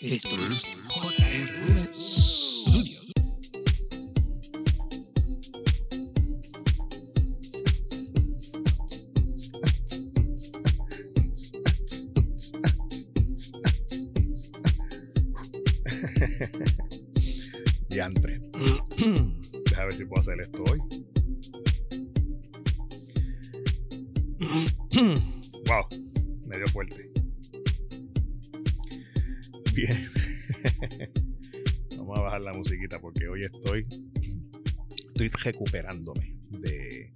Esto es JR Studio. Diantre. Deja ver si puedo hacer esto hoy. wow, medio fuerte. Vamos a bajar la musiquita porque hoy estoy estoy recuperándome de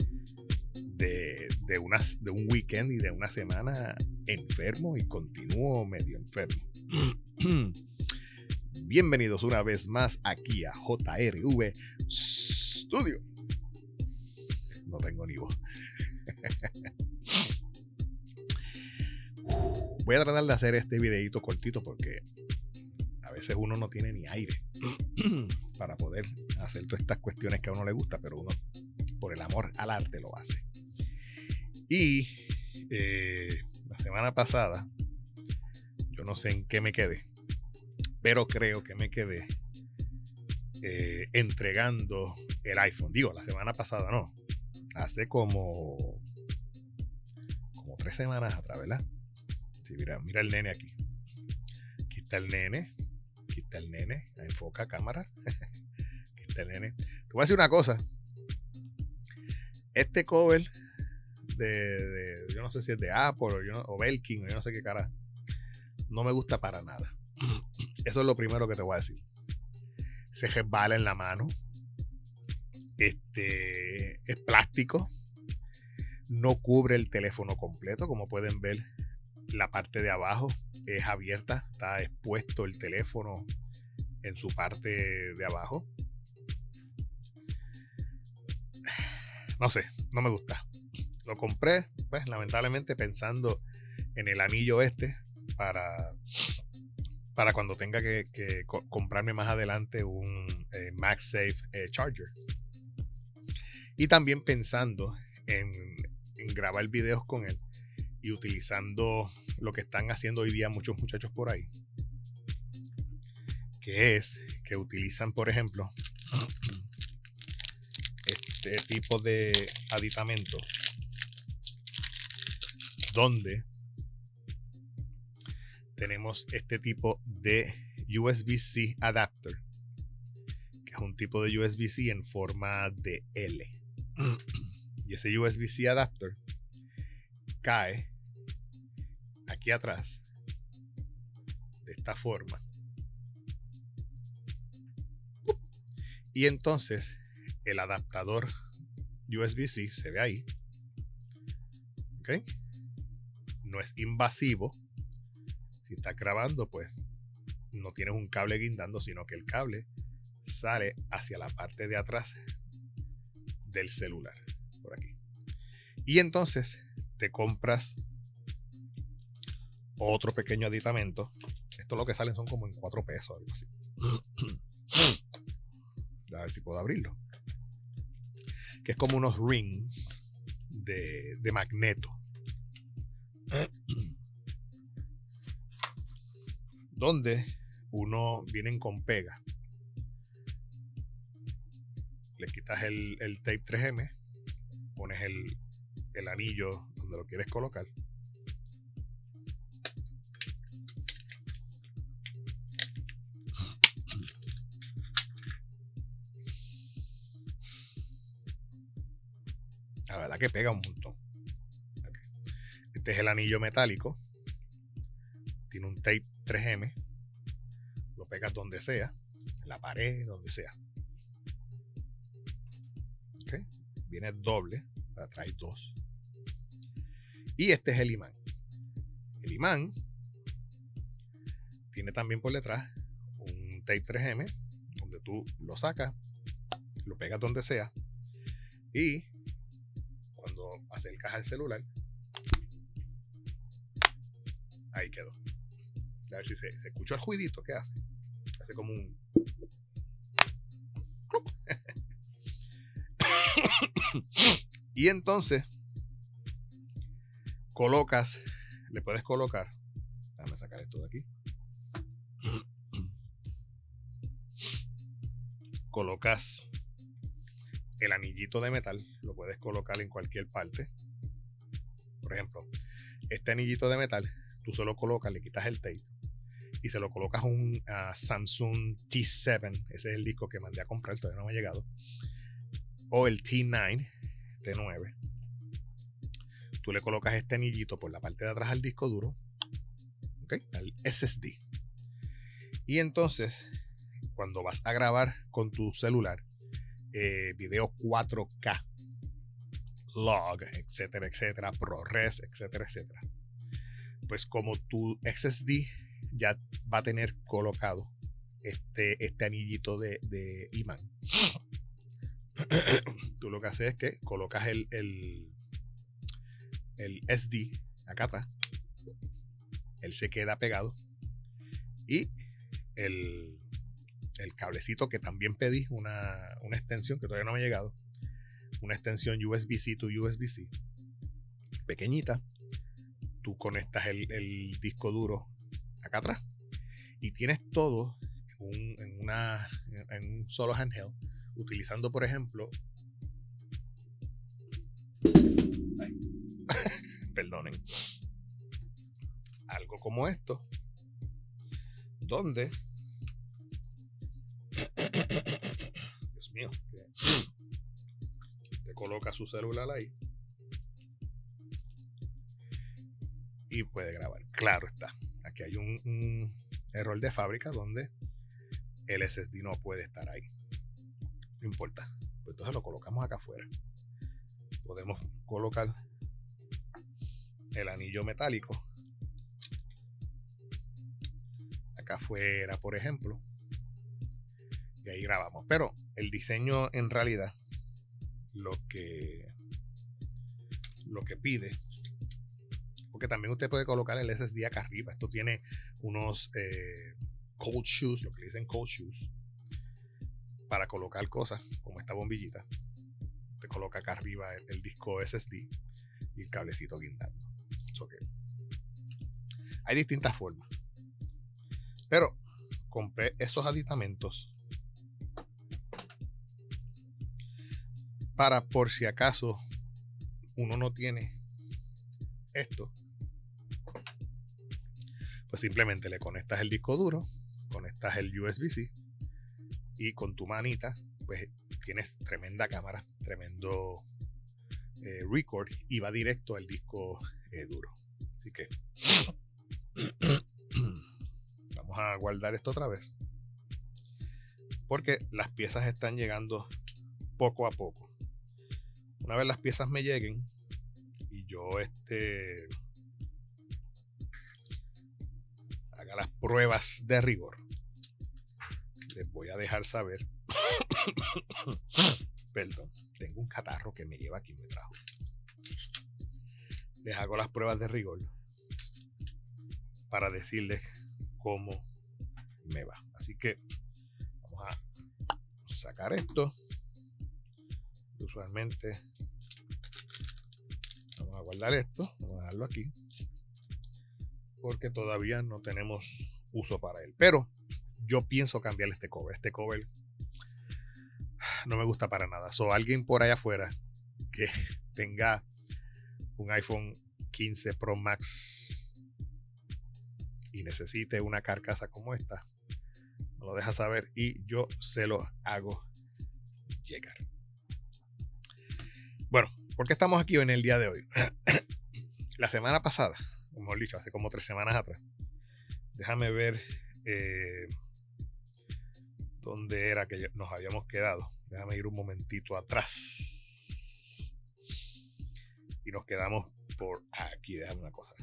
de, de, un weekend y de una semana enfermo y continúo medio enfermo. Bienvenidos una vez más aquí a JRV Studio. No tengo ni voz. Voy a tratar de hacer este videito cortito porque veces uno no tiene ni aire para poder hacer todas estas cuestiones que a uno le gusta, pero uno por el amor al arte lo hace. Y eh, la semana pasada, yo no sé en qué me quedé, pero creo que me quedé eh, entregando el iPhone. Digo, la semana pasada no, hace como, como tres semanas atrás, ¿verdad? Sí, mira, mira el nene aquí. Aquí está el nene. El nene. Enfoca cámara. aquí está el nene. Te voy a decir una cosa. Este cover de, yo no sé si es de Apple o, o Belkin o yo no sé qué cara, no me gusta para nada. Eso es lo primero que te voy a decir. Se resbala en la mano. Este es plástico. No cubre el teléfono completo. Como pueden ver, la parte de abajo es abierta. Está expuesto el teléfono en su parte de abajo. No sé, no me gusta. Lo compré, pues lamentablemente pensando en el anillo este para para cuando tenga que, que co- comprarme más adelante un eh, MagSafe eh, Charger. Y también pensando en, en grabar videos con él y utilizando lo que están haciendo hoy día muchos muchachos por ahí. Que es que utilizan, por ejemplo, este tipo de aditamento donde tenemos este tipo de USB-C adapter, que es un tipo de USB-C en forma de L. Y ese USB-C adapter cae aquí atrás, de esta forma. Y entonces el adaptador USB-C se ve ahí. ¿Ok? No es invasivo. Si estás grabando, pues no tienes un cable guindando, sino que el cable sale hacia la parte de atrás del celular. Por aquí. Y entonces te compras otro pequeño aditamento. Esto lo que salen son como en 4 pesos, algo así. A ver si puedo abrirlo. Que es como unos rings de, de magneto. Donde uno vienen con pega. Le quitas el, el tape 3M, pones el, el anillo donde lo quieres colocar. Que pega un montón. Este es el anillo metálico. Tiene un tape 3M. Lo pegas donde sea. En la pared, donde sea. Ok. Viene doble. Trae dos. Y este es el imán. El imán tiene también por detrás un tape 3M. Donde tú lo sacas. Lo pegas donde sea. Y cuando acercas al celular, ahí quedó. A ver si se, se escuchó el juidito que hace. Hace como un. y entonces colocas, le puedes colocar. Déjame sacar esto de aquí. Colocas el anillito de metal, lo puedes colocar en cualquier parte. Por ejemplo, este anillito de metal, tú solo colocas, le quitas el tape y se lo colocas un Samsung T7, ese es el disco que mandé a comprar, todavía no me ha llegado, o el T9, T9. Tú le colocas este anillito por la parte de atrás al disco duro, ¿ok? Al SSD. Y entonces, cuando vas a grabar con tu celular, eh, video 4K, log, etcétera, etcétera, ProRes, etcétera, etcétera. Pues como tu SSD ya va a tener colocado este, este anillito de, de imán. Tú lo que haces es que colocas el, el, el SD acá atrás. Él se queda pegado. Y el, el cablecito que también pedí, una, una, extensión que todavía no me ha llegado. Una extensión USB-C to USB-C. Pequeñita. Tú conectas el, el disco duro acá atrás. Y tienes todo en, una, en un solo handheld, utilizando, por ejemplo, perdonen, algo como esto, donde, Dios mío, te coloca su celular ahí y puede grabar. Claro está. Aquí hay un, error de fábrica donde el SSD no puede estar ahí. No importa. Pues entonces lo colocamos acá afuera. Podemos colocar el anillo metálico acá afuera, por ejemplo. Y ahí grabamos. Pero el diseño en realidad lo que lo que pide que también usted puede colocar el SSD acá arriba. Esto tiene unos eh, cold shoes, lo que le dicen cold shoes, para colocar cosas como esta bombillita. Te coloca acá arriba el, disco SSD y el cablecito guindando. Hay distintas formas. Pero compré estos aditamentos para por si acaso uno no tiene esto pues simplemente le conectas el disco duro, conectas el USB-C y con tu manita, pues tienes tremenda cámara, tremendo eh, record y va directo al disco eh, duro. Así que vamos a guardar esto otra vez. Porque las piezas están llegando poco a poco. Una vez las piezas me lleguen y yo este las pruebas de rigor, les voy a dejar saber. Perdón, tengo un catarro que me lleva aquí me trajo. Les hago las pruebas de rigor para decirles cómo me va. Así que vamos a sacar esto. Usualmente vamos a guardar esto. Vamos a dejarlo aquí porque todavía no tenemos uso para él. Pero yo pienso cambiar este cover. Este cover no me gusta para nada. So, alguien por allá afuera que tenga un iPhone 15 Pro Max y necesite una carcasa como esta, me lo deja saber y yo se lo hago llegar. Bueno, ¿por qué estamos aquí en el día de hoy? La semana pasada mejor dicho, hace como tres semanas atrás. Déjame ver eh, dónde era que nos habíamos quedado. Déjame ir un momentito atrás. Y nos quedamos por aquí. Déjame una cosa.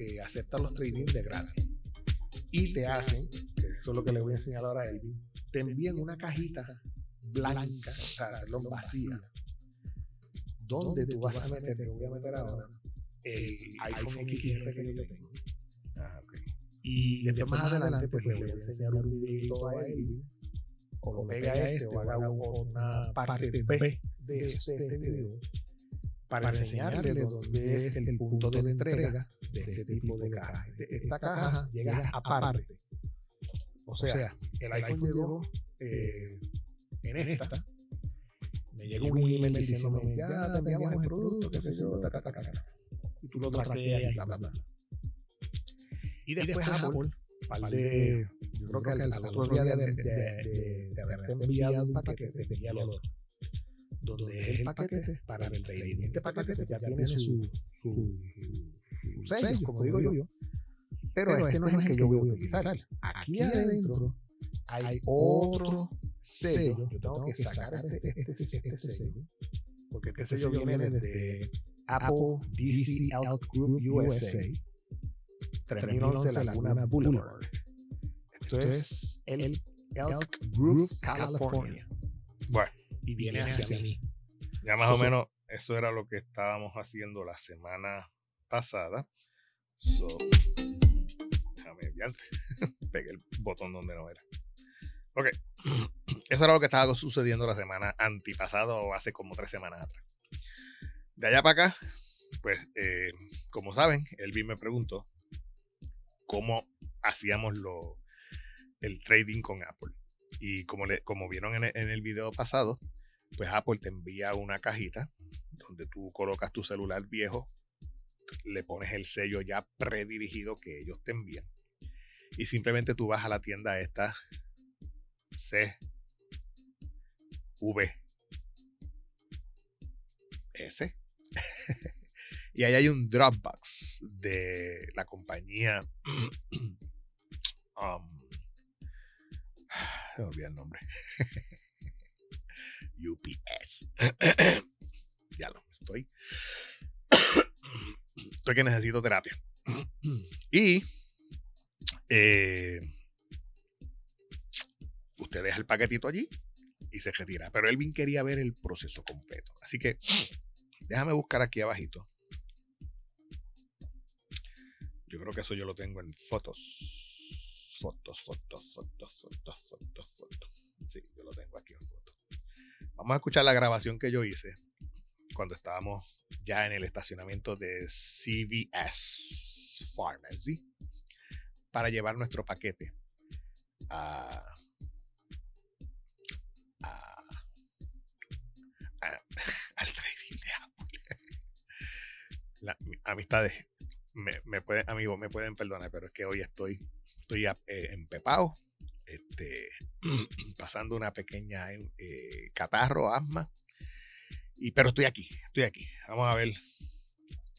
Eh, aceptan los trading de grada. Y te hacen, que eso es lo que le voy a enseñar ahora a Elvin, te envían una cajita blanca, o sea, vacía, donde tú vas a meter, te voy a meter ahora, el iPhone XR que yo tengo. Ah, okay. Y después más adelante, pues le voy a enseñar un video a él, o lo pega a este, o haga una parte B de este, este video, para enseñarle dónde es el punto de entrega de este tipo de caja. Esta caja llega aparte. O sea, el iPhone llegó eh, en esta, me llega un email diciéndome, ya te enviamos el producto, qué sé yo, ta, ta, ta, ta. Y tú lo traqueas y bla, bla, bla. Y después Apple, par de, yo creo que al, otro día de, de, de, de haberte enviado un paquete, te envía el otro. Donde es el paquete para el trading. Este paquete ya tiene su, su, su, su sello, como digo yo. Pero este no es el que yo voy a utilizar. Aquí adentro hay otro sello. Yo tengo que sacar este, este, este, sello. Porque este sello viene desde Apple DC Elk Group USA. 3011 Laguna Boulevard. Esto es el Elk Group California. Bueno, Y viene hacia mí. ya más o menos eso era lo que estábamos haciendo la semana pasada. So, déjame. Pegué el botón donde no era. Ok. Eso era lo que estaba sucediendo la semana antipasada o hace como tres semanas atrás. De allá para acá, pues, eh, como saben, Elvin me preguntó cómo hacíamos lo, el trading con Apple. Y como, le, como vieron en en el video pasado, pues Apple te envía una cajita donde tú colocas tu celular viejo, le pones el sello ya predirigido que ellos te envían. Y simplemente tú vas a la tienda esta C. V. S. Y ahí hay un Dropbox de la compañía um, me olvidó el nombre. UPS ya lo estoy. Estoy que necesito terapia. Y eh, usted deja el paquetito allí y se retira. Pero Elvin quería ver el proceso completo. Así que déjame buscar aquí abajito. Yo creo que eso yo lo tengo en fotos. Fotos, fotos, fotos, fotos, fotos, fotos. Sí, yo lo tengo aquí en fotos. Vamos a escuchar la grabación que yo hice cuando estábamos ya en el estacionamiento de CVS Pharmacy para llevar nuestro paquete a, amistades, me, pueden, amigos, me pueden perdonar, pero es que hoy estoy, estoy eh, empepado, este, pasando una pequeña eh, catarro, asma, y, pero estoy aquí, estoy aquí. Vamos a ver,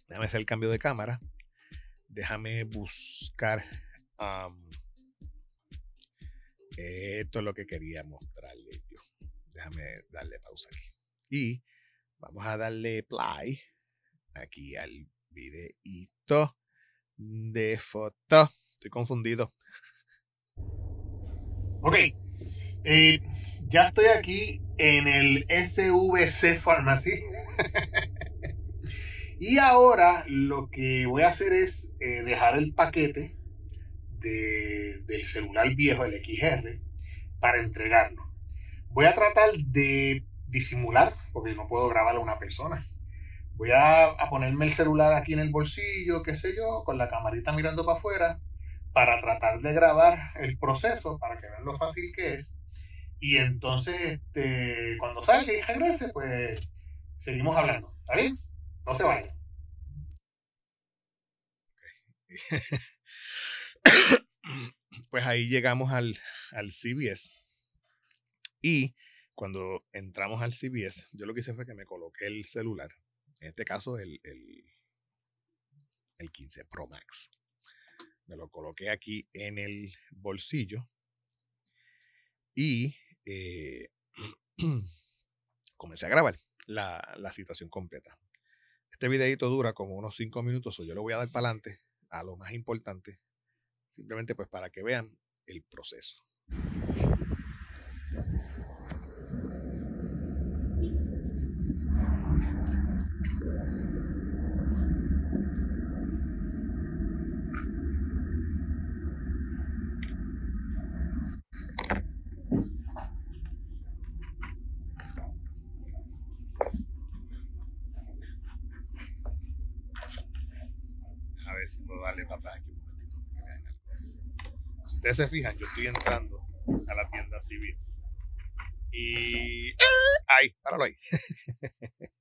déjame hacer el cambio de cámara, déjame buscar Am, esto es lo que quería mostrarle yo. Déjame darle pausa aquí. Y vamos a darle play aquí al videito de foto. Estoy confundido. Ok. Ya estoy aquí en el SVC Pharmacy. y ahora lo que voy a hacer es eh, dejar el paquete de- del celular viejo, el XR, para entregarlo. Voy a tratar de disimular, porque no puedo grabar a una persona. Voy a, ponerme el celular aquí en el bolsillo, qué sé yo, con la camarita mirando para afuera, para tratar de grabar el proceso, para que vean lo fácil que es. Y entonces, este, cuando salga y regrese, pues seguimos hablando. ¿Está bien? No se vayan. pues ahí llegamos al, al CBS. Y cuando entramos al CBS, yo lo que hice fue que me coloqué el celular. En este caso, el, el, el 15 Pro Max. Me lo coloqué aquí en el bolsillo. Y eh, comencé a grabar la, la situación completa. Este videito dura como unos 5 minutos, o yo le voy a dar para adelante a lo más importante, simplemente pues para que vean el proceso. A ver si puedo darle para atrás aquí un momentito para que vean algo. Si se fijan, yo estoy entrando a la tienda CVS. Y. Ahí, páralo ahí.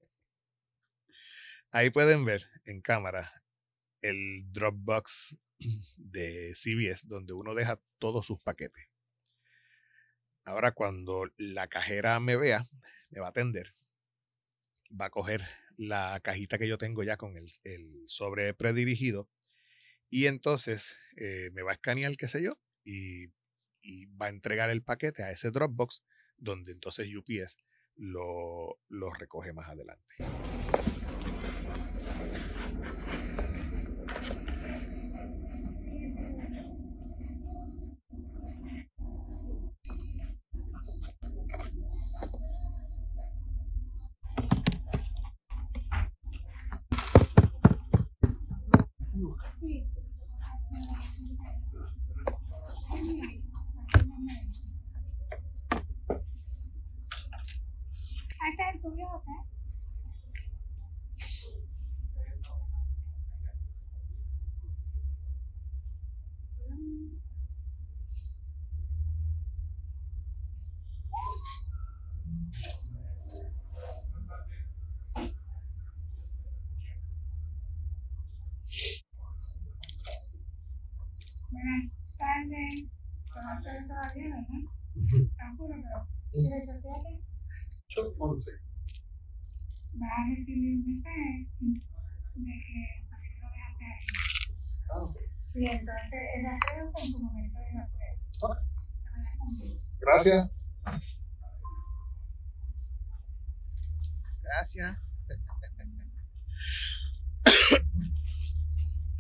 Ahí pueden ver en cámara el Dropbox de CBS donde uno deja todos sus paquetes. Ahora cuando la cajera me vea, me va a atender, va a coger la cajita que yo tengo ya con el, sobre predirigido y entonces eh, me va a escanear, qué sé yo, y, va a entregar el paquete a ese Dropbox donde entonces UPS lo, lo recoge más adelante. Buenas tardes. ¿Conoces todavía, verdad? Tranquilo, pero. ¿Dirección de Shop 11. Recibir un mensaje de que para que lo dejaste ahí. Ah, ok. Y entonces el arreglo con tu momento de prueba. Ok. Gracias. Gracias.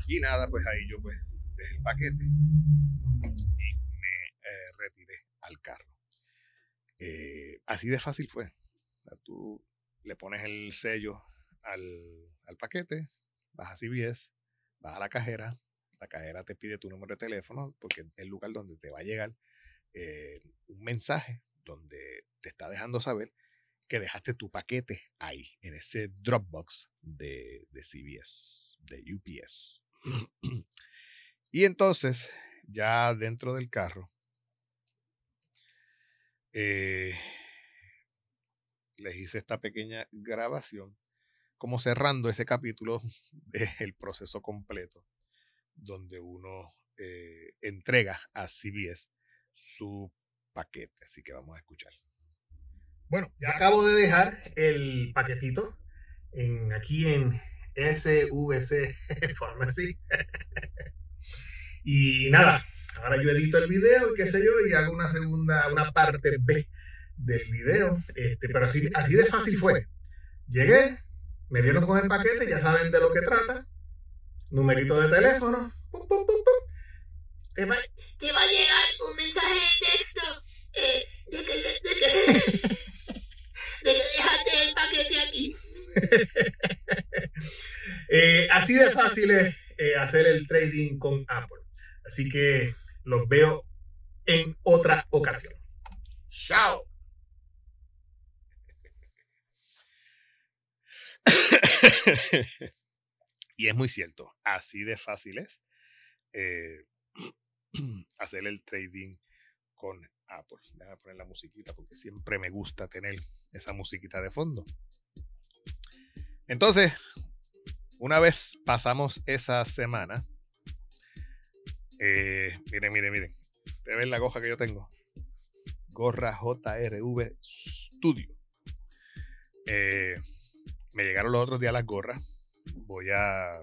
y nada, pues ahí yo pues dejé el paquete y me eh, retiré al carro. Eh, así de fácil fue. O sea, tú le pones el sello al, al paquete, vas a CBS, vas a la cajera, la cajera te pide tu número de teléfono porque es el lugar donde te va a llegar eh, un mensaje donde te está dejando saber que dejaste tu paquete ahí, en ese Dropbox de, de CBS, de UPS. y entonces, ya dentro del carro, eh, les hice esta pequeña grabación, como cerrando ese capítulo del proceso completo, donde uno eh, entrega a CBS su paquete. Así que vamos a escuchar. Bueno, ya acabo de dejar el paquetito en, aquí en SVC Pharmacy. y nada, ahora yo edito el video y qué sé yo, y hago una segunda, una parte B del video. Este, pero así, así de fácil fue. Llegué, me dieron con el paquete, ya saben de lo que trata. Numerito de teléfono. Pum, pum, pum, pum. Te va, te va a llegar un mensaje de texto eh, de, que, de, que, de que dejaste el paquete aquí. eh, así de fácil es eh, hacer el trading con Apple. Así que los veo en otra ocasión. ¡Chao! y es muy cierto, así de fácil es eh, hacer el trading con Apple. Déjame poner la musiquita porque siempre me gusta tener esa musiquita de fondo. Entonces, una vez pasamos esa semana, eh, miren, miren, miren, ¿ustedes ven la goja que yo tengo? Gorra JRV Studio. Eh, me llegaron los otros días las gorras. Voy a.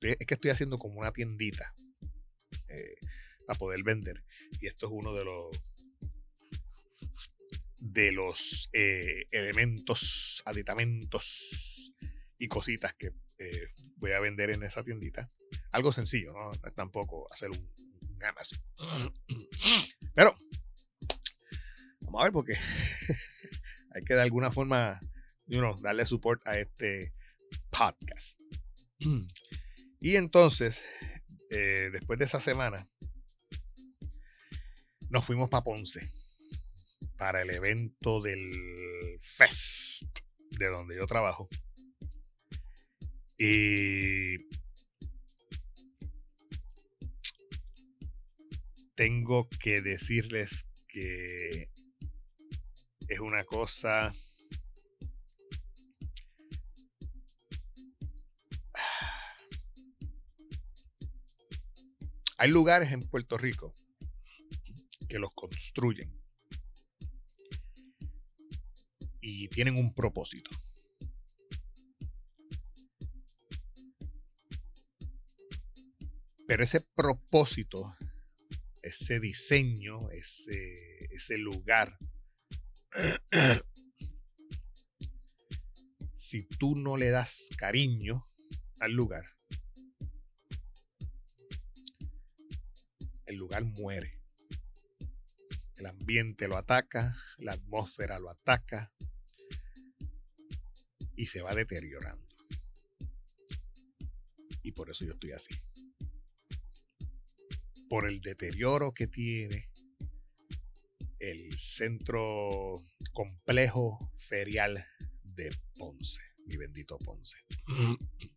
Es que estoy haciendo como una tiendita eh, a poder vender. Y esto es uno de los de los eh, elementos, aditamentos y cositas que eh, voy a vender en esa tiendita. Algo sencillo, ¿no? Tampoco hacer un, un. Pero vamos a ver porque hay que de alguna forma you know, darle support a este podcast. y entonces, eh, después de esa semana, nos fuimos para Ponce para el evento del Fest de donde yo trabajo. Y tengo que decirles que es una cosa. Hay lugares en Puerto Rico que los construyen y tienen un propósito. Pero ese propósito, ese diseño, ese, ese lugar, si tú no le das cariño al lugar, el lugar muere. El ambiente lo ataca, la atmósfera lo ataca y se va deteriorando. Y por eso yo estoy así. Por el deterioro que tiene el centro complejo ferial de Ponce, mi bendito Ponce.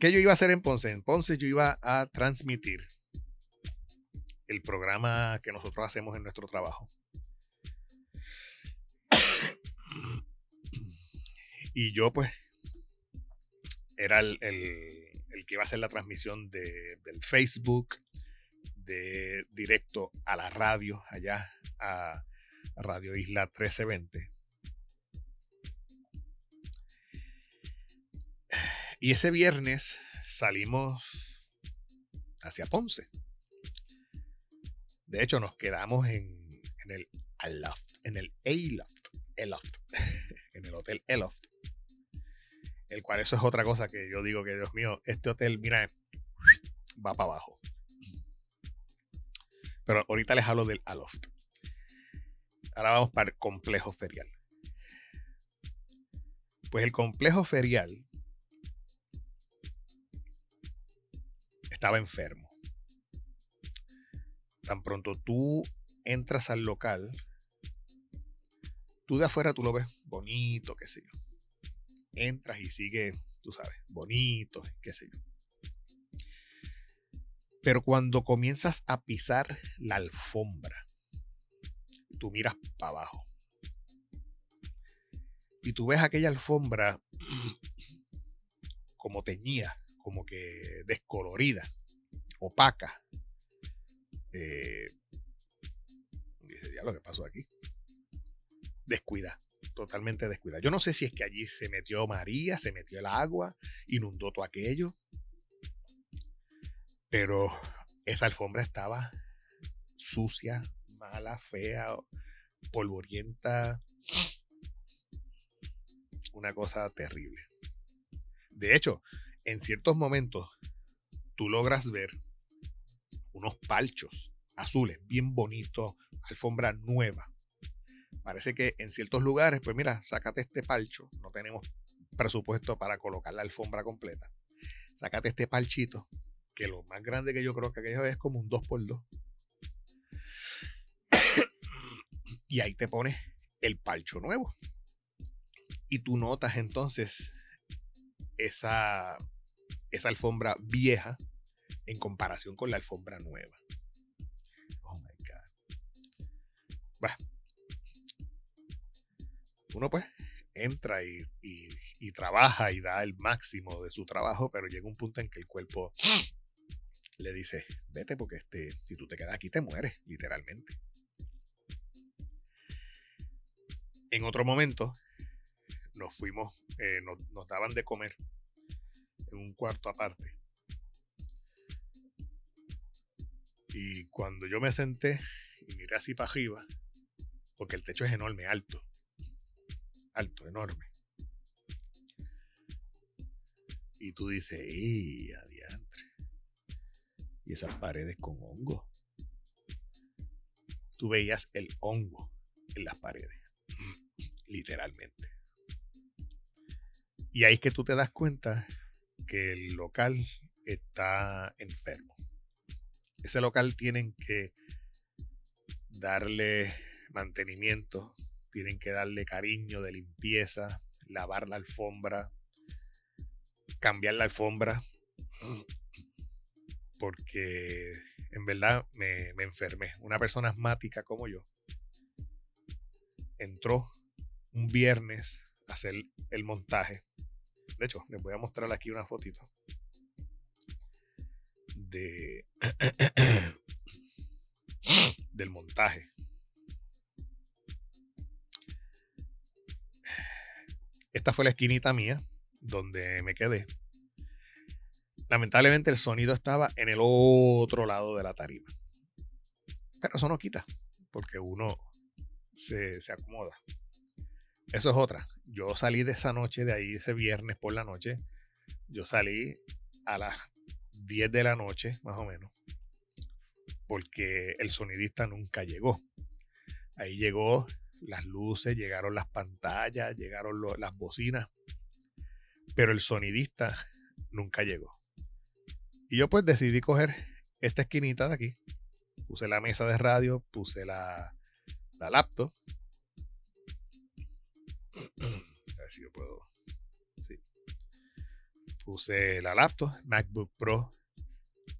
¿Qué yo iba a hacer en Ponce? En Ponce yo iba a transmitir el programa que nosotros hacemos en nuestro trabajo. Y yo pues era el, que iba a hacer la transmisión de- del Facebook, de directo a la radio, allá a Radio Isla 1320. Y ese viernes salimos hacia Ponce. De hecho, nos quedamos en, en el Aloft, en el A-Loft, Aloft, en el Hotel Eloft. El cual eso es otra cosa que yo digo que, Dios mío, este hotel, mira, va para abajo. Pero ahorita les hablo del Aloft. Ahora vamos para el complejo ferial. Pues el complejo ferial estaba enfermo. Tan pronto tú entras al local, tú de afuera tú lo ves bonito, qué sé yo. Entras y sigue, tú sabes, bonito, qué sé yo. Pero cuando comienzas a pisar la alfombra, tú miras para abajo. Y tú ves aquella alfombra como teñida, como que descolorida, opaca. Eh, dice, ya lo que pasó aquí. Descuida, totalmente descuida. Yo no sé si es que allí se metió María, se metió el agua, inundó todo aquello. Pero esa alfombra estaba sucia, mala, fea, polvorienta. Una cosa terrible. De hecho, en ciertos momentos tú logras ver unos palchos azules, bien bonitos, alfombra nueva. Parece que en ciertos lugares, pues mira, sácate este palcho, no tenemos presupuesto para colocar la alfombra completa. Sácate este palchito, que lo más grande que yo creo que aquello es como un 2x2. y ahí te pones el palcho nuevo. Y tú notas entonces esa, esa alfombra vieja en comparación con la alfombra nueva. Oh my God. Bah. Uno pues entra y, y- y trabaja y da el máximo de su trabajo, pero llega un punto en que el cuerpo le dice, vete porque este, si tú te quedas aquí te mueres, literalmente. En otro momento nos fuimos, eh, nos, nos daban de comer en un cuarto aparte. Y cuando yo me senté y miré así para arriba, porque el techo es enorme, alto, alto, enorme. Y tú dices, ¡ey, adiantre! Y esas paredes con hongo. Tú veías el hongo en las paredes, literalmente. Y ahí es que tú te das cuenta que el local está enfermo. Ese local tienen que darle mantenimiento, tienen que darle cariño de limpieza, lavar la alfombra, cambiar la alfombra, porque en verdad me, me enfermé. Una persona asmática como yo entró un viernes a hacer el montaje. De hecho, les voy a mostrar aquí una fotito de del montaje. Esta fue la esquinita mía donde me quedé. Lamentablemente el sonido estaba en el otro lado de la tarima. Pero eso no quita, porque uno se, se acomoda. Eso es otra. Yo salí de esa noche, de ahí ese viernes por la noche. Yo salí a las 10 de la noche, más o menos, porque el sonidista nunca llegó. Ahí llegó las luces, llegaron las pantallas, llegaron las bocinas, pero el sonidista nunca llegó. Y yo pues decidí coger esta esquinita de aquí, puse la mesa de radio, puse la, la laptop. A ver si yo puedo. Puse la laptop, MacBook Pro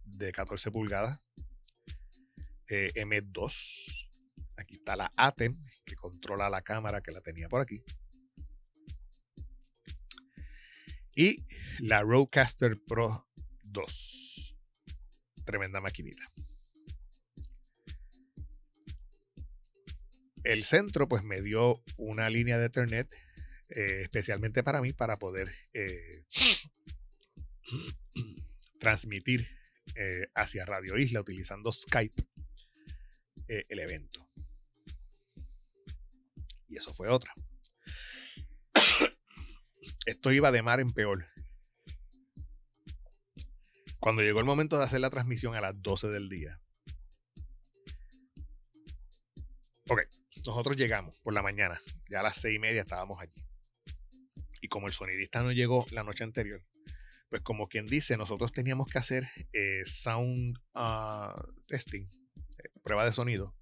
de 14 pulgadas, eh, M2. Aquí está la ATEM, que controla la cámara que la tenía por aquí. Y la Rodecaster Pro 2. Tremenda maquinita. El centro pues me dio una línea de Ethernet eh, especialmente para mí para poder eh, transmitir eh, hacia Radio Isla utilizando Skype eh, el evento. Y eso fue otra. Esto iba de mar en peor. Cuando llegó el momento de hacer la transmisión a las 12 del día. Ok, nosotros llegamos por la mañana. Ya a las 6 y media estábamos allí. Y como el sonidista no llegó la noche anterior, pues como quien dice, nosotros teníamos que hacer eh, sound ah, testing, eh, prueba de sonido,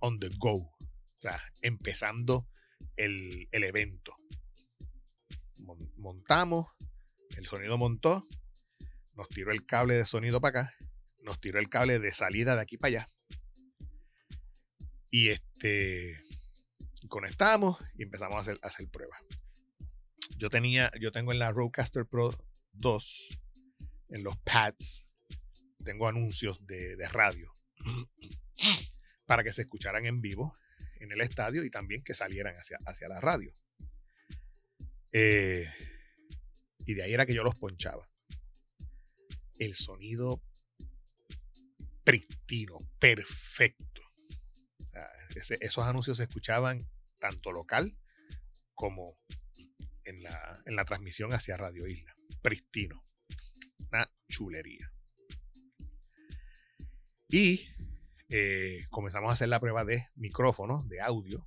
on the go. O sea, empezando el, el evento. Mon- montamos, el sonido montó, nos tiró el cable de sonido para acá, nos tiró el cable de salida de aquí para allá. Y este conectamos y empezamos a hacer, a hacer pruebas. Yo tenía, yo tengo en la Rodecaster Pro 2, en los pads, tengo anuncios de, de radio para que se escucharan en vivo en el estadio y también que salieran hacia, hacia la radio. Eh, y de ahí era que yo los ponchaba. El sonido pristino, perfecto. Esos anuncios se escuchaban tanto local como en la, en la transmisión hacia Radio Isla. Pristino. Una chulería. Y eh, comenzamos a hacer la prueba de micrófonos, de audio,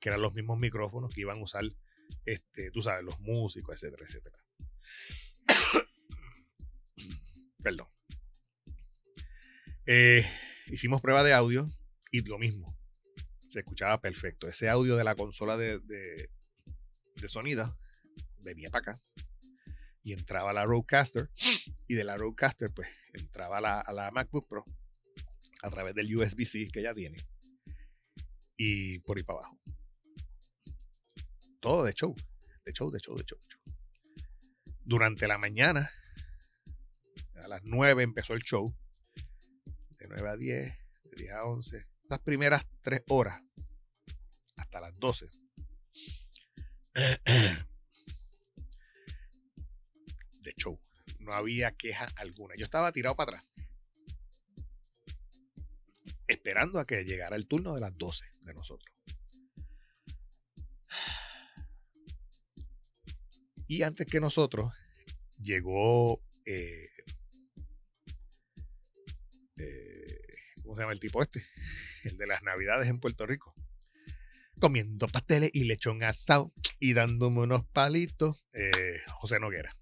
que eran los mismos micrófonos que iban a usar, este, tú sabes, los músicos, etcétera, etcétera. Perdón. Eh, hicimos prueba de audio y lo mismo. Se escuchaba perfecto. Ese audio de la consola de, de, sonido venía para acá y entraba la Rodecaster y de la Rodecaster pues entraba la, a la MacBook Pro a través del USB-C que ya tiene y por ahí para abajo. Todo de show, de show, de show, de show. show. Durante la mañana, a las 9 empezó el show, de 9 a 10, de 10 a 11, las primeras 3 horas, hasta las 12. De show. No había queja alguna. Yo estaba tirado para atrás. Esperando a que llegara el turno de las 12 de nosotros. Y antes que nosotros, llegó. eh, eh, ¿Cómo se llama el tipo este? El de las Navidades en Puerto Rico. Comiendo pasteles y lechón asado y dándome unos palitos. eh, José Noguera.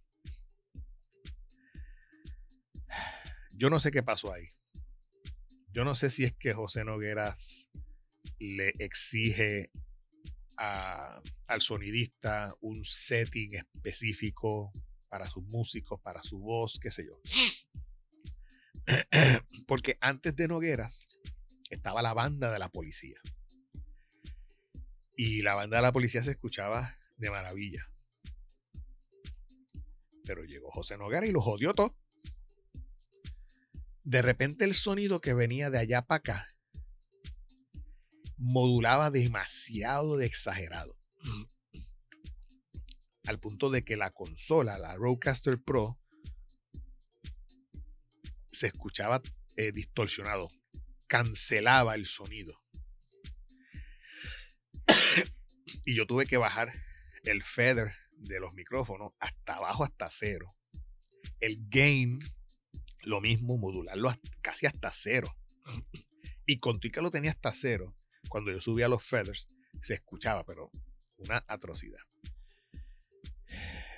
Yo no sé qué pasó ahí. Yo no sé si es que José Nogueras le exige al sonidista un setting específico para sus músicos, para su voz, qué sé yo. Porque antes de Nogueras estaba la banda de la policía. Y la banda de la policía se escuchaba de maravilla. Pero llegó José Noguera y lo jodió todo. De repente el sonido que venía de allá para acá modulaba demasiado de exagerado. Al punto de que la consola, la Rodecaster Pro, se escuchaba eh, distorsionado. Cancelaba el sonido. y yo tuve que bajar el feather de los micrófonos hasta abajo, hasta cero. El gain, lo mismo, modularlo casi hasta cero. Y con que lo tenía hasta cero, cuando yo subía los feathers, se escuchaba, pero una atrocidad.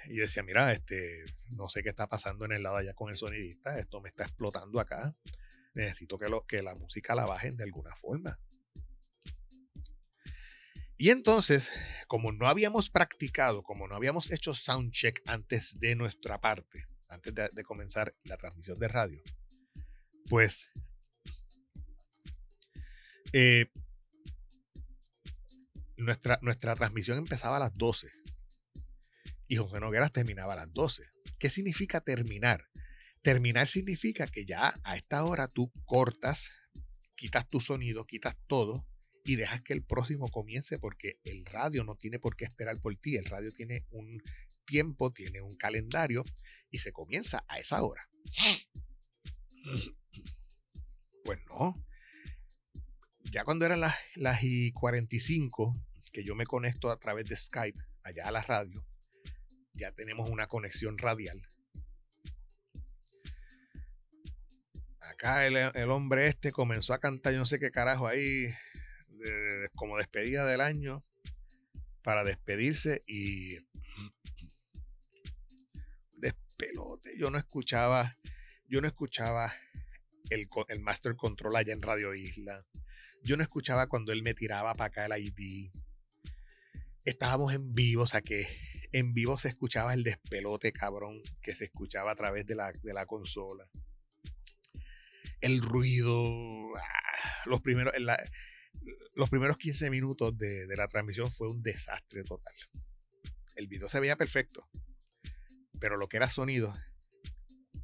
Y yo decía, mira, este, no sé qué está pasando en el lado allá con el sonidista, esto me está explotando acá. Necesito que, lo, que la música la bajen de alguna forma. Y entonces, como no habíamos practicado, como no habíamos hecho soundcheck antes de nuestra parte, antes de, comenzar la transmisión de radio, pues eh, nuestra, nuestra transmisión empezaba a las 12 y José Nogueras terminaba a las 12. ¿Qué significa terminar? Terminar significa que ya a esta hora tú cortas, quitas tu sonido, quitas todo y dejas que el próximo comience porque el radio no tiene por qué esperar por ti. El radio tiene un tiempo, tiene un calendario y se comienza a esa hora. Pues no. Ya cuando eran las, las y 45, que yo me conecto a través de Skype allá a la radio, ya tenemos una conexión radial. Acá el, el hombre este comenzó a cantar, yo no sé qué carajo ahí, como despedida del año, para despedirse y despelote. Yo no escuchaba, yo no escuchaba el, el Master Control allá en Radio Isla. Yo no escuchaba cuando él me tiraba para acá el ID. Estábamos en vivo, o sea que en vivo se escuchaba el despelote cabrón que se escuchaba a través de la, de la consola. El ruido, ah, los primeros, la- los primeros 15 minutos de, de la transmisión fue un desastre total. El video se veía perfecto, pero lo que era sonido,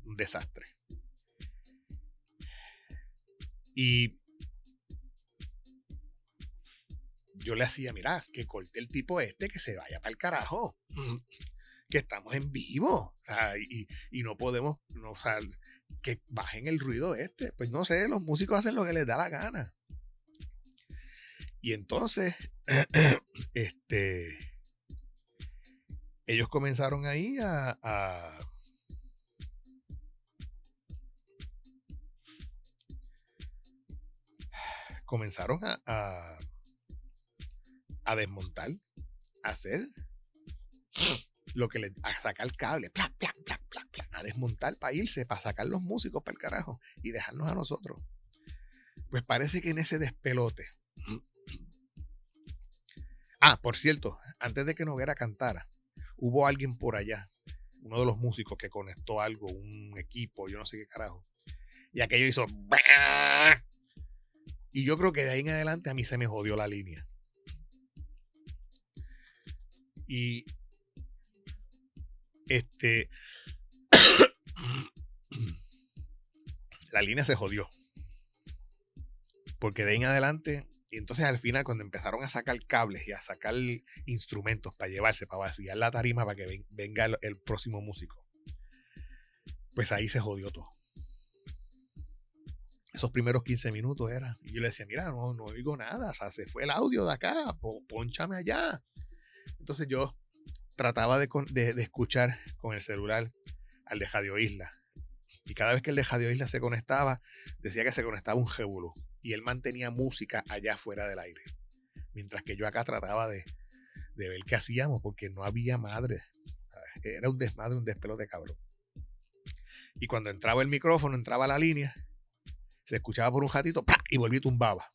un desastre. Y yo le hacía, mira, que corte el tipo este, que se vaya para el carajo. Que estamos en vivo. o sea, y, y no podemos, no, o sea, que bajen el ruido este. Pues no sé, los músicos hacen lo que les da la gana. Y entonces, este, ellos comenzaron ahí a, comenzaron a, a, a desmontar, a hacer lo que le, a sacar cable, plac, plac, plac, plac, plac, a desmontar para irse, para sacar los músicos para el carajo y dejarnos a nosotros. Pues parece que en ese despelote. Ah, por cierto, antes de que Noguera cantara, hubo alguien por allá, uno de los músicos que conectó algo, un equipo, yo no sé qué carajo. Y aquello hizo. Y yo creo que de ahí en adelante a mí se me jodió la línea. Y este la línea se jodió. Porque de ahí en adelante, y entonces al final cuando empezaron a sacar cables y a sacar instrumentos para llevarse, para vaciar la tarima para que ven- venga el, próximo músico, pues ahí se jodió todo. Esos primeros 15 minutos era. Y yo le decía, mira, no, no oigo nada, o sea, se fue el audio de acá, po- ponchame allá. Entonces yo trataba de, escuchar con el celular al de Radio Isla. Y cada vez que el de Radio Isla se conectaba, decía que se conectaba un jebulú. Y él mantenía música allá fuera del aire. Mientras que yo acá trataba de, de ver qué hacíamos, porque no había madre. Era un desmadre, un despelote cabrón. Y cuando entraba el micrófono, entraba la línea, se escuchaba por un ratito y volvía y tumbaba.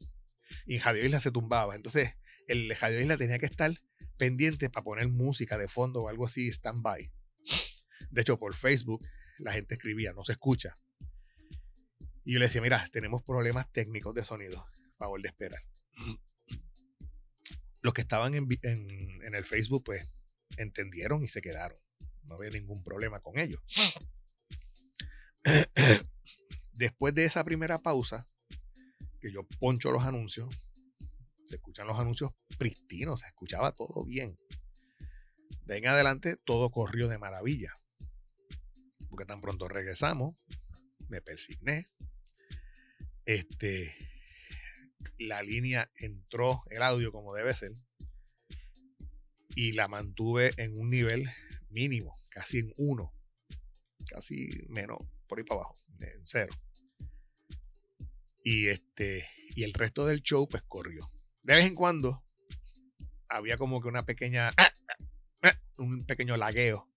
Y en Radio Isla se tumbaba. Entonces, el Radio Isla tenía que estar pendiente para poner música de fondo o algo así, stand-by. De hecho, por Facebook, la gente escribía, no se escucha. Y yo le decía, mira, tenemos problemas técnicos de sonido. Favor de esperar. Los que estaban en, en el Facebook, pues, entendieron y se quedaron. No había ningún problema con ellos. Después de esa primera pausa, que yo poncho los anuncios, se escuchan los anuncios pristinos, se escuchaba todo bien. De en adelante, todo corrió de maravilla. Porque tan pronto regresamos, me persigné. Este, la línea entró el audio como debe ser y la mantuve en un nivel mínimo, casi en uno, casi menos por ahí para abajo, en cero. Y este, y el resto del show pues corrió. De vez en cuando había como que una pequeña, un pequeño lagueo,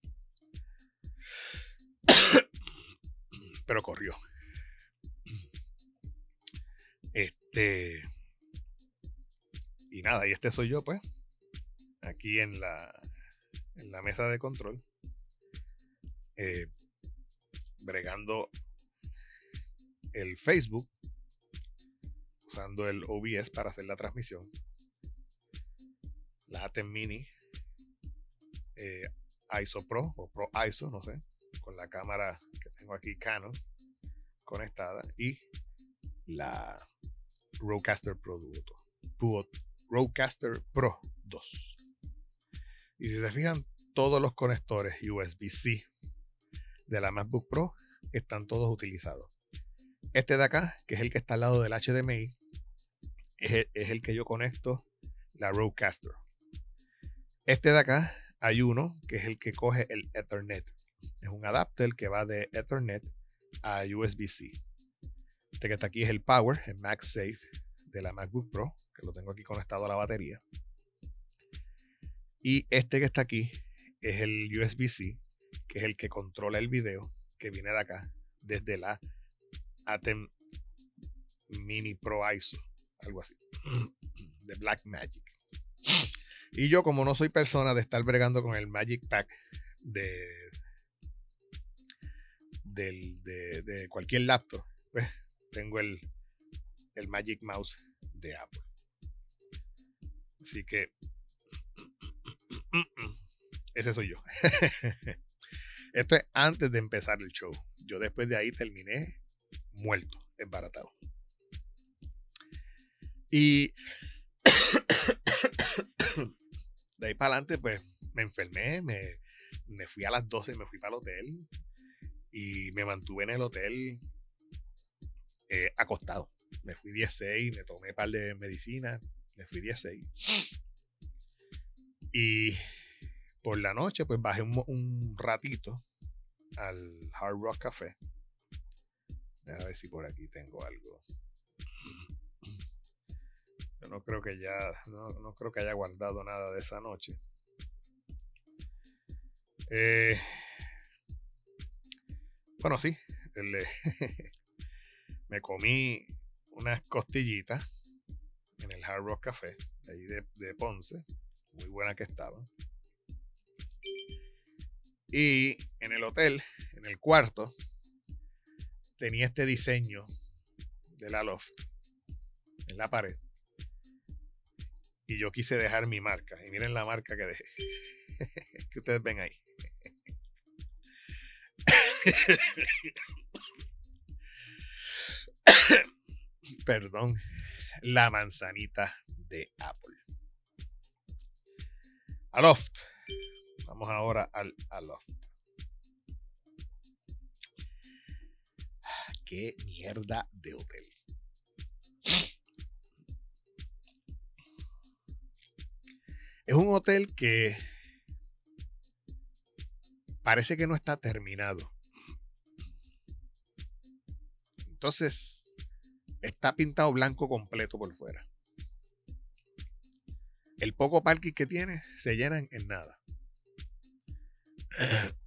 pero corrió. Este. Y nada, y este soy yo, pues. Aquí en la, en la mesa de control. eh, bregando el Facebook. Usando el OBS para hacer la transmisión. La ATEM Mini. eh, ISO Pro o Pro ISO, no sé. Con la cámara que tengo aquí Canon conectada. Y la Rodecaster Pro 2. Duo- Rodecaster Pro 2. Y si se fijan, todos los conectores USB-C de la MacBook Pro están todos utilizados. Este de acá, que es el que está al lado del HDMI, es el, que yo conecto la Rodecaster. Este de acá, hay uno que es el que coge el Ethernet. Es un adapter que va de Ethernet a USB-C. Este que está aquí es el Power, el MagSafe de la MacBook Pro, que lo tengo aquí conectado a la batería. Y este que está aquí es el USB-C, que es el que controla el video, que viene de acá, desde la Atem Mini Pro ISO, algo así, de Blackmagic. Y yo, como no soy persona de estar bregando con el Magic Pack de, de, de cualquier laptop, pues tengo el, el Magic Mouse de Apple. Así que ese soy yo. Esto es antes de empezar el show. Yo después de ahí terminé muerto, embaratado. Y de ahí para adelante, pues me enfermé, me, me fui a las 12, me fui para el hotel y me mantuve en el hotel eh, acostado. Me fui 16, me tomé un par de medicinas, me fui 16. Y por la noche, pues bajé un, un ratito al Hard Rock Café. A ver si por aquí tengo algo. Yo no creo que ya, no, no creo que haya guardado nada de esa noche. Eh, bueno, sí, eh, me comí unas costillitas en el Hard Rock Café, ahí de, de Ponce, muy buena que estaban. Y en el hotel, en el cuarto, tenía este diseño de la loft en la pared. Y yo quise dejar mi marca. Y miren la marca que dejé. que ustedes ven ahí. Perdón. La manzanita de Apple. Aloft. Vamos ahora al Aloft. Qué mierda de hotel. Es un hotel que parece que no está terminado. Entonces, está pintado blanco completo por fuera. El poco parking que tiene se llenan en nada.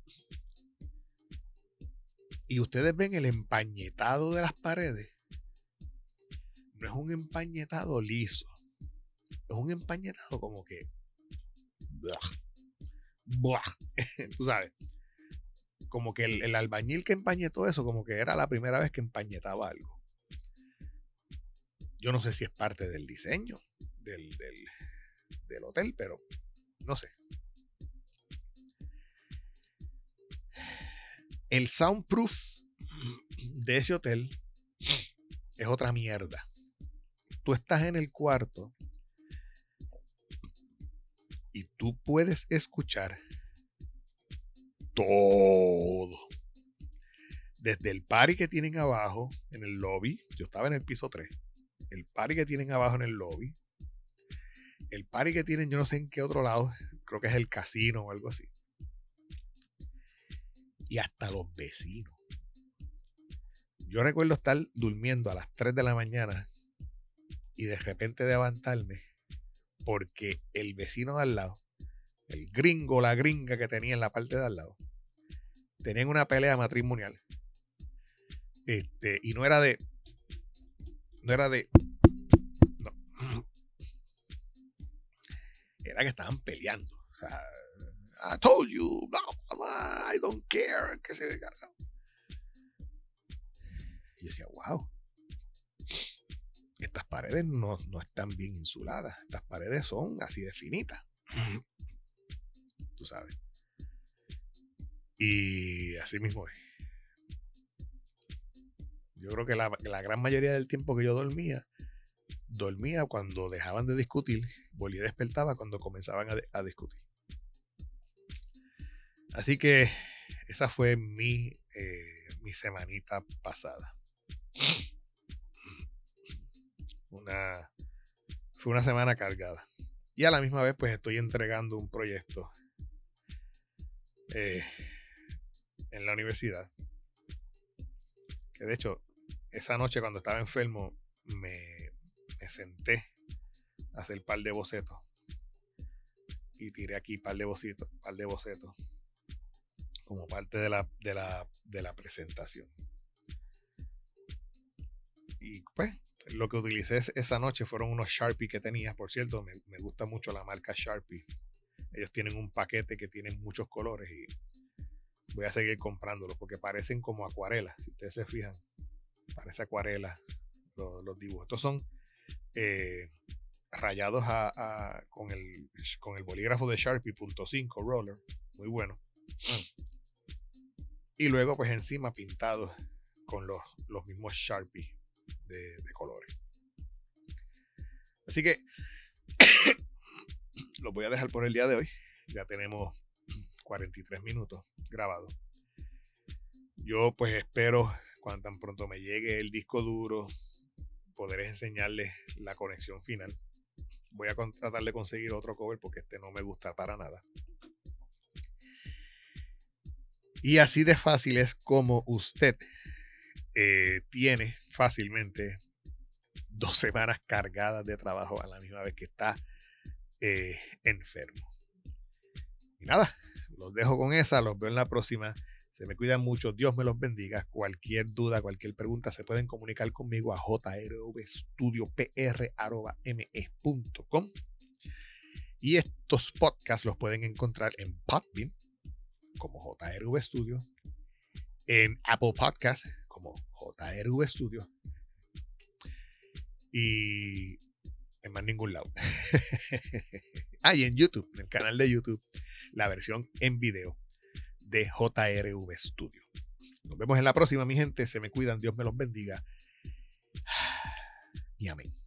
Y ustedes ven el empañetado de las paredes. No es un empañetado liso. Es un empañetado como que. Tú sabes. como que el, albañil que empañetó eso, como que era la primera vez que empañetaba algo. Yo no sé si es parte del diseño del, del hotel, pero no sé. El soundproof de ese hotel es otra mierda. Tú estás en el cuarto y tú puedes escuchar todo. Desde el party que tienen abajo en el lobby, yo estaba en el piso 3, el party que tienen abajo en el lobby, el party que tienen yo no sé en qué otro lado, creo que es el casino o algo así. Y hasta los vecinos. Yo recuerdo estar durmiendo a las 3 de la mañana y de repente levantarme porque el vecino de al lado, el gringo, la gringa que tenía en la parte de al lado, tenían una pelea matrimonial. Este, y no era de. No era de. No. Era que estaban peleando. O sea, I told you, I don't care. Que se Y yo decía, wow. Estas paredes no, no están bien insuladas. Estas paredes son así de finitas. Tú sabes. Y así mismo es. Yo creo que la, la, gran mayoría del tiempo que yo dormía, dormía cuando dejaban de discutir, volvía y despertaba cuando comenzaban a, a discutir. Así que esa fue mi, eh, mi semanita pasada. Una, fue una semana cargada. Y a la misma vez, pues estoy entregando un proyecto eh, en la universidad. Que de hecho, esa noche cuando estaba enfermo, me, me senté a hacer par de bocetos. Y tiré aquí par de bocetos, par de bocetos. Como parte de la, de la, de la presentación. Y pues, lo que utilicé esa noche fueron unos Sharpie que tenía. Por cierto, me, me gusta mucho la marca Sharpie. Ellos tienen un paquete que tiene muchos colores y voy a seguir comprándolos porque parecen como acuarelas. Si ustedes se fijan, parece acuarela los, los dibujos. Estos son eh, rayados a, a, con, el, con el bolígrafo de Sharpie .5 roller, muy bueno. Y luego pues encima pintados con los, los mismos Sharpie de, colores. Así que los voy a dejar por el día de hoy. Ya tenemos 43 minutos grabado. Yo pues espero cuando tan pronto me llegue el disco duro poder enseñarles la conexión final. Voy a tratar de conseguir otro cover porque este no me gusta para nada. Y así de fácil es como usted eh, tiene fácilmente dos semanas cargadas de trabajo a la misma vez que está eh, enfermo. Y nada, los dejo con esa, los veo en la próxima. Se me cuidan mucho, Dios me los bendiga. Cualquier duda, cualquier pregunta, se pueden comunicar conmigo a jrvstudiopr.me.com. Y estos podcasts los pueden encontrar en Podbean como JRV Studio, en Apple Podcasts como JRV Studio y en más ningún lado. ah, y en YouTube, en el canal de YouTube, la versión en video de JRV Studio. Nos vemos en la próxima, mi gente. Se me cuidan, Dios me los bendiga. Y amén.